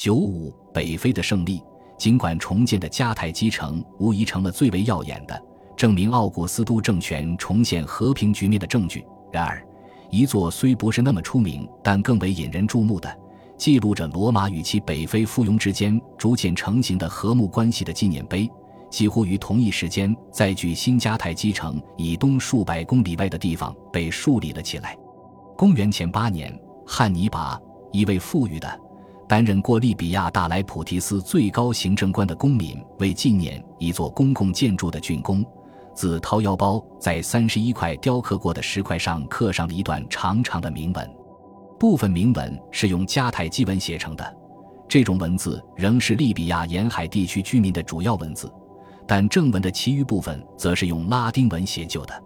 九五北非的胜利，尽管重建的迦太基城无疑成了最为耀眼的证明奥古斯都政权重现和平局面的证据，然而，一座虽不是那么出名，但更为引人注目的，记录着罗马与其北非附庸之间逐渐成型的和睦关系的纪念碑。几乎于同一时间，在距新迦太基城以东数百公里外的地方被树立了起来。公元前八年，汉尼拔，一位富裕的、担任过利比亚大莱普提斯最高行政官的公民，为纪念一座公共建筑的竣工，自掏腰包在三十一块雕刻过的石块上刻上了一段长长的铭文。部分铭文是用迦太基文写成的，这种文字仍是利比亚沿海地区居民的主要文字。但正文的其余部分则是用拉丁文写就的。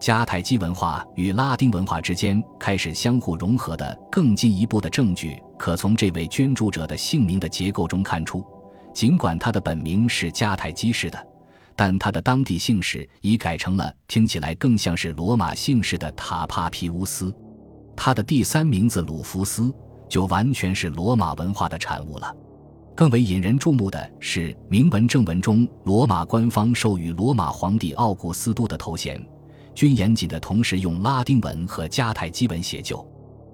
迦太基文化与拉丁文化之间开始相互融合的更进一步的证据，可从这位捐助者的姓名的结构中看出。尽管他的本名是迦太基氏的，但他的当地姓氏已改成了听起来更像是罗马姓氏的塔帕皮乌斯。他的第三名字鲁弗斯就完全是罗马文化的产物了。更为引人注目的是，铭文正文中罗马官方授予罗马皇帝奥古斯都的头衔，均严谨的同时用拉丁文和迦太基文写就。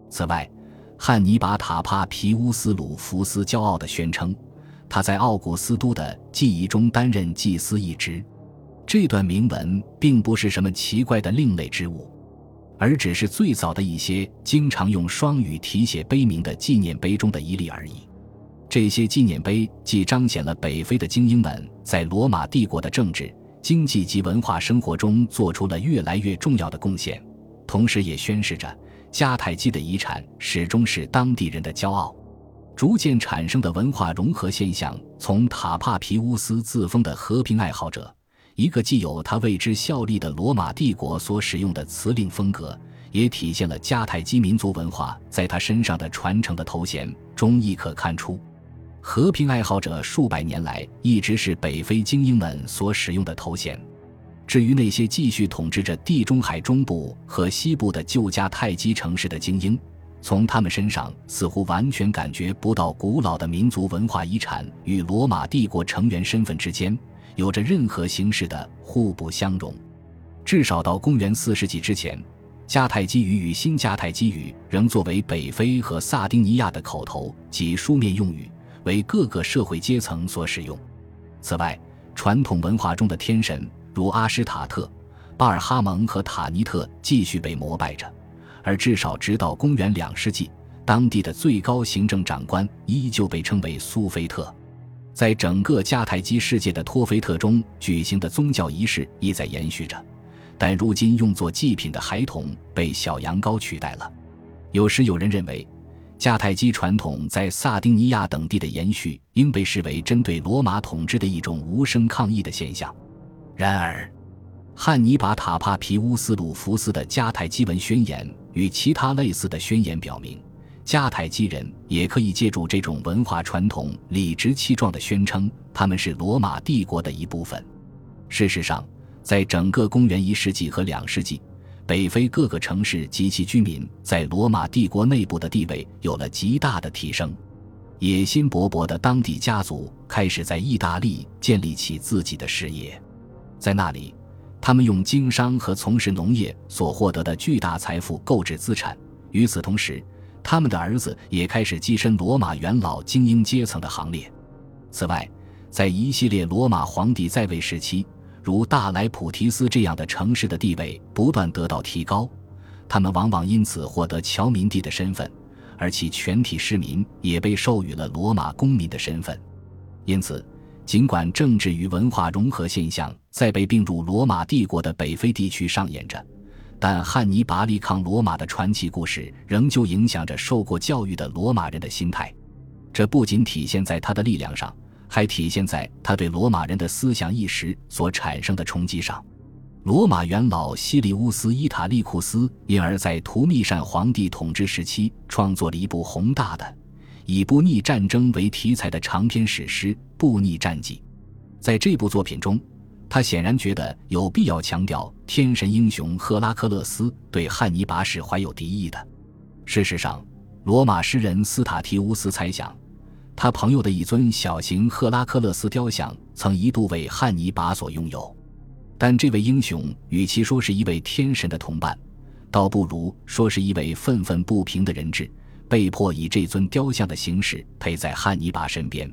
此外，汉尼拔塔帕皮乌斯鲁福斯骄傲地宣称，他在奥古斯都的记忆中担任祭司一职。这段铭文并不是什么奇怪的另类之物，而只是最早的一些经常用双语题写碑铭的纪念碑中的一例而已。这些纪念碑既彰显了北非的精英们在罗马帝国的政治、经济及文化生活中做出了越来越重要的贡献，同时也宣示着迦太基的遗产始终是当地人的骄傲。逐渐产生的文化融合现象，从塔帕皮乌斯自封的和平爱好者，一个既有他为之效力的罗马帝国所使用的辞令风格，也体现了迦太基民族文化在他身上的传承的头衔中亦可看出。和平爱好者数百年来一直是北非精英们所使用的头衔。至于那些继续统治着地中海中部和西部的旧迦太基城市的精英，从他们身上似乎完全感觉不到古老的民族文化遗产与罗马帝国成员身份之间有着任何形式的互不相容。至少到公元四世纪之前，迦太基语与新迦太基语仍作为北非和萨丁尼亚的口头及书面用语。为各个社会阶层所使用。此外，传统文化中的天神如阿什塔特、巴尔哈蒙和塔尼特继续被膜拜着，而至少直到公元两世纪，当地的最高行政长官依旧被称为苏菲特。在整个迦太基世界的托菲特中举行的宗教仪式亦在延续着，但如今用作祭品的孩童被小羊羔取代了。有时有人认为。迦太基传统在萨丁尼亚等地的延续，应被视为针对罗马统治的一种无声抗议的现象。然而，汉尼拔塔帕皮乌斯鲁福斯的迦太基文宣言与其他类似的宣言表明，迦太基人也可以借助这种文化传统，理直气壮地宣称他们是罗马帝国的一部分。事实上，在整个公元一世纪和两世纪。北非各个城市及其居民在罗马帝国内部的地位有了极大的提升，野心勃勃的当地家族开始在意大利建立起自己的事业，在那里，他们用经商和从事农业所获得的巨大财富购置资产。与此同时，他们的儿子也开始跻身罗马元老精英阶层的行列。此外，在一系列罗马皇帝在位时期。如大莱普提斯这样的城市的地位不断得到提高，他们往往因此获得侨民地的身份，而其全体市民也被授予了罗马公民的身份。因此，尽管政治与文化融合现象在被并入罗马帝国的北非地区上演着，但汉尼拔力抗罗马的传奇故事仍旧影响着受过教育的罗马人的心态。这不仅体现在他的力量上。还体现在他对罗马人的思想意识所产生的冲击上。罗马元老西利乌斯·伊塔利库斯因而在图密善皇帝统治时期创作了一部宏大的、以布匿战争为题材的长篇史诗《布匿战记》。在这部作品中，他显然觉得有必要强调天神英雄赫拉克勒斯对汉尼拔是怀有敌意的。事实上，罗马诗人斯塔提乌斯猜想。他朋友的一尊小型赫拉克勒斯雕像曾一度为汉尼拔所拥有，但这位英雄与其说是一位天神的同伴，倒不如说是一位愤愤不平的人质，被迫以这尊雕像的形式陪在汉尼拔身边。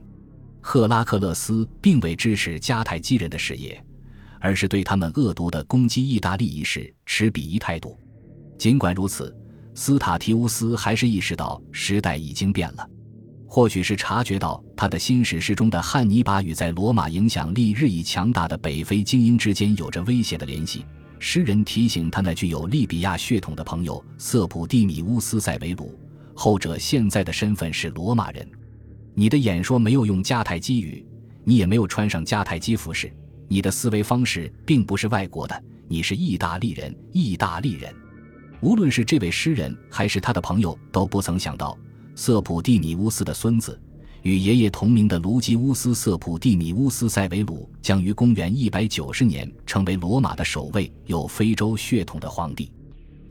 赫拉克勒斯并未支持迦太基人的事业，而是对他们恶毒的攻击意大利一事持鄙夷态度。尽管如此，斯塔提乌斯还是意识到时代已经变了。或许是察觉到他的新史诗中的汉尼拔与在罗马影响力日益强大的北非精英之间有着威胁的联系，诗人提醒他那具有利比亚血统的朋友瑟普蒂米乌斯·塞维鲁，后者现在的身份是罗马人。你的演说没有用迦太基语，你也没有穿上迦太基服饰，你的思维方式并不是外国的，你是意大利人，意大利人。无论是这位诗人还是他的朋友，都不曾想到。瑟普蒂米乌斯的孙子，与爷爷同名的卢基乌斯·瑟普蒂米乌斯·塞维鲁，将于公元190年成为罗马的首位有非洲血统的皇帝。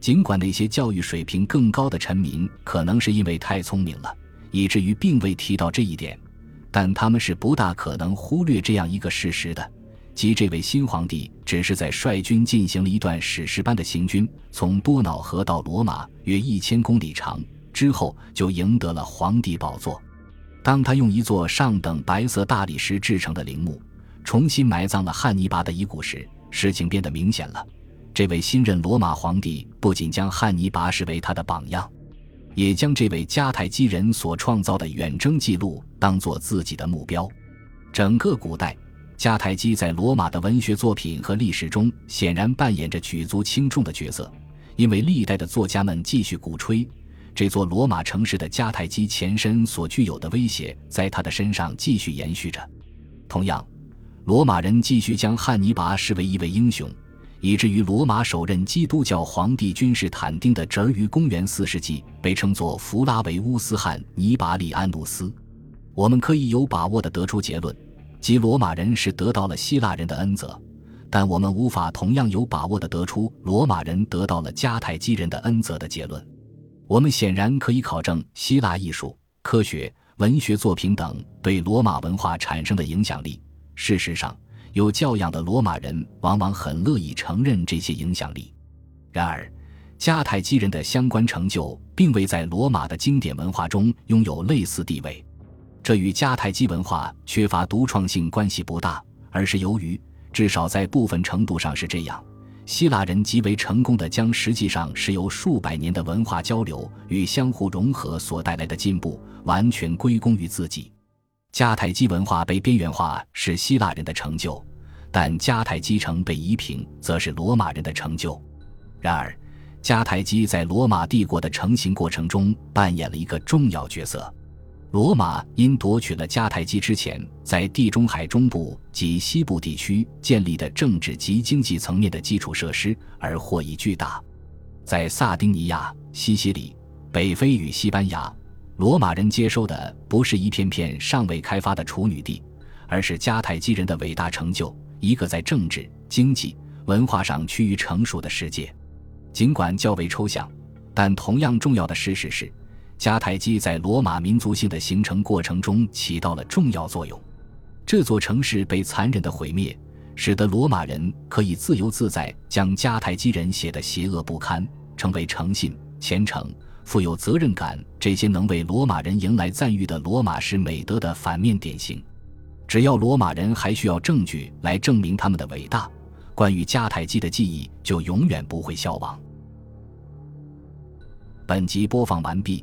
尽管那些教育水平更高的臣民可能是因为太聪明了，以至于并未提到这一点，但他们是不大可能忽略这样一个事实的：即这位新皇帝只是在率军进行了一段史诗般的行军，从多瑙河到罗马，约一千公里长。之后就赢得了皇帝宝座。当他用一座上等白色大理石制成的陵墓重新埋葬了汉尼拔的遗骨时，事情变得明显了。这位新任罗马皇帝不仅将汉尼拔视为他的榜样，也将这位迦太基人所创造的远征记录当作自己的目标。整个古代，迦太基在罗马的文学作品和历史中显然扮演着举足轻重的角色，因为历代的作家们继续鼓吹。这座罗马城市的迦太基前身所具有的威胁，在他的身上继续延续着。同样，罗马人继续将汉尼拔视为一位英雄，以至于罗马首任基督教皇帝君士坦丁的侄儿于公元四世纪被称作弗拉维乌斯·汉尼拔利安努斯。我们可以有把握地得出结论，即罗马人是得到了希腊人的恩泽，但我们无法同样有把握地得出罗马人得到了迦太基人的恩泽的结论。我们显然可以考证希腊艺术、科学、文学作品等对罗马文化产生的影响力。事实上，有教养的罗马人往往很乐意承认这些影响力。然而，迦太基人的相关成就并未在罗马的经典文化中拥有类似地位。这与迦太基文化缺乏独创性关系不大，而是由于，至少在部分程度上是这样。希腊人极为成功的将实际上是由数百年的文化交流与相互融合所带来的进步完全归功于自己。迦太基文化被边缘化是希腊人的成就，但迦太基城被夷平则是罗马人的成就。然而，迦太基在罗马帝国的成型过程中扮演了一个重要角色。罗马因夺取了迦太基之前在地中海中部及西部地区建立的政治及经济层面的基础设施而获益巨大。在萨丁尼亚、西西里、北非与西班牙，罗马人接收的不是一片片尚未开发的处女地，而是迦太基人的伟大成就——一个在政治、经济、文化上趋于成熟的世界。尽管较为抽象，但同样重要的事实是。迦太基在罗马民族性的形成过程中起到了重要作用。这座城市被残忍的毁灭，使得罗马人可以自由自在将迦太基人写得邪恶不堪，成为诚信、虔诚、富有责任感这些能为罗马人迎来赞誉的罗马式美德的反面典型。只要罗马人还需要证据来证明他们的伟大，关于迦太基的记忆就永远不会消亡。本集播放完毕。